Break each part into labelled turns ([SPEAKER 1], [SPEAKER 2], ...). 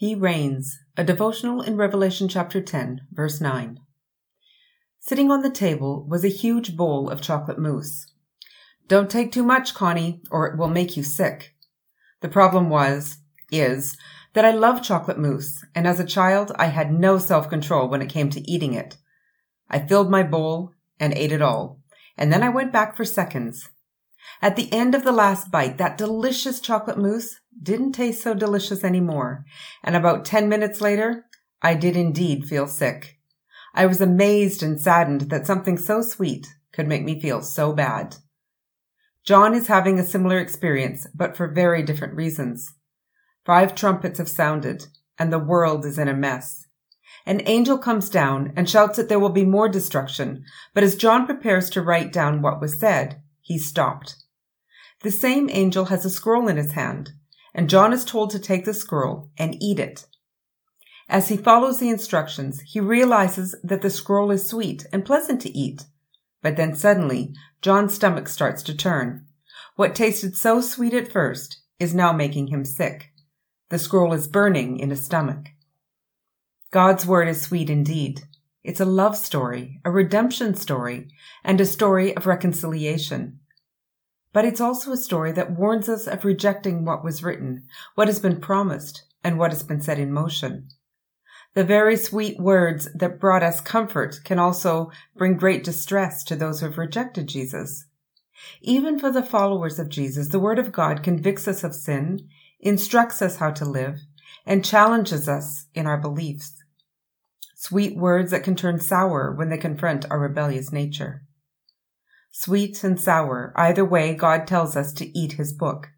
[SPEAKER 1] He reigns, a devotional in Revelation chapter 10, verse 9. Sitting on the table was a huge bowl of chocolate mousse. Don't take too much, Connie, or it will make you sick. The problem was, is, that I love chocolate mousse, and as a child I had no self-control when it came to eating it. I filled my bowl and ate it all, and then I went back for seconds. At the end of the last bite, that delicious chocolate mousse didn't taste so delicious anymore, and about ten minutes later, I did indeed feel sick. I was amazed and saddened that something so sweet could make me feel so bad. John is having a similar experience, but for very different reasons. Five trumpets have sounded, and the world is in a mess. An angel comes down and shouts that there will be more destruction, but as John prepares to write down what was said, he stopped. The same angel has a scroll in his hand, and John is told to take the scroll and eat it. As he follows the instructions, he realizes that the scroll is sweet and pleasant to eat. But then suddenly, John's stomach starts to turn. What tasted so sweet at first is now making him sick. The scroll is burning in his stomach. God's word is sweet indeed. It's a love story, a redemption story, and a story of reconciliation. But it's also a story that warns us of rejecting what was written, what has been promised, and what has been set in motion. The very sweet words that brought us comfort can also bring great distress to those who have rejected Jesus. Even for the followers of Jesus, the Word of God convicts us of sin, instructs us how to live, and challenges us in our beliefs. Sweet words that can turn sour when they confront our rebellious nature. Sweet and sour, either way, God tells us to eat His book,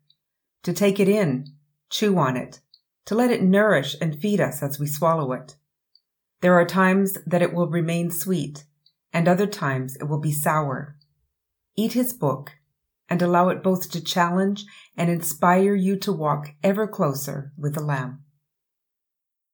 [SPEAKER 1] to take it in, chew on it, to let it nourish and feed us as we swallow it. There are times that it will remain sweet, and other times it will be sour. Eat his book and allow it both to challenge and inspire you to walk ever closer with the Lamb.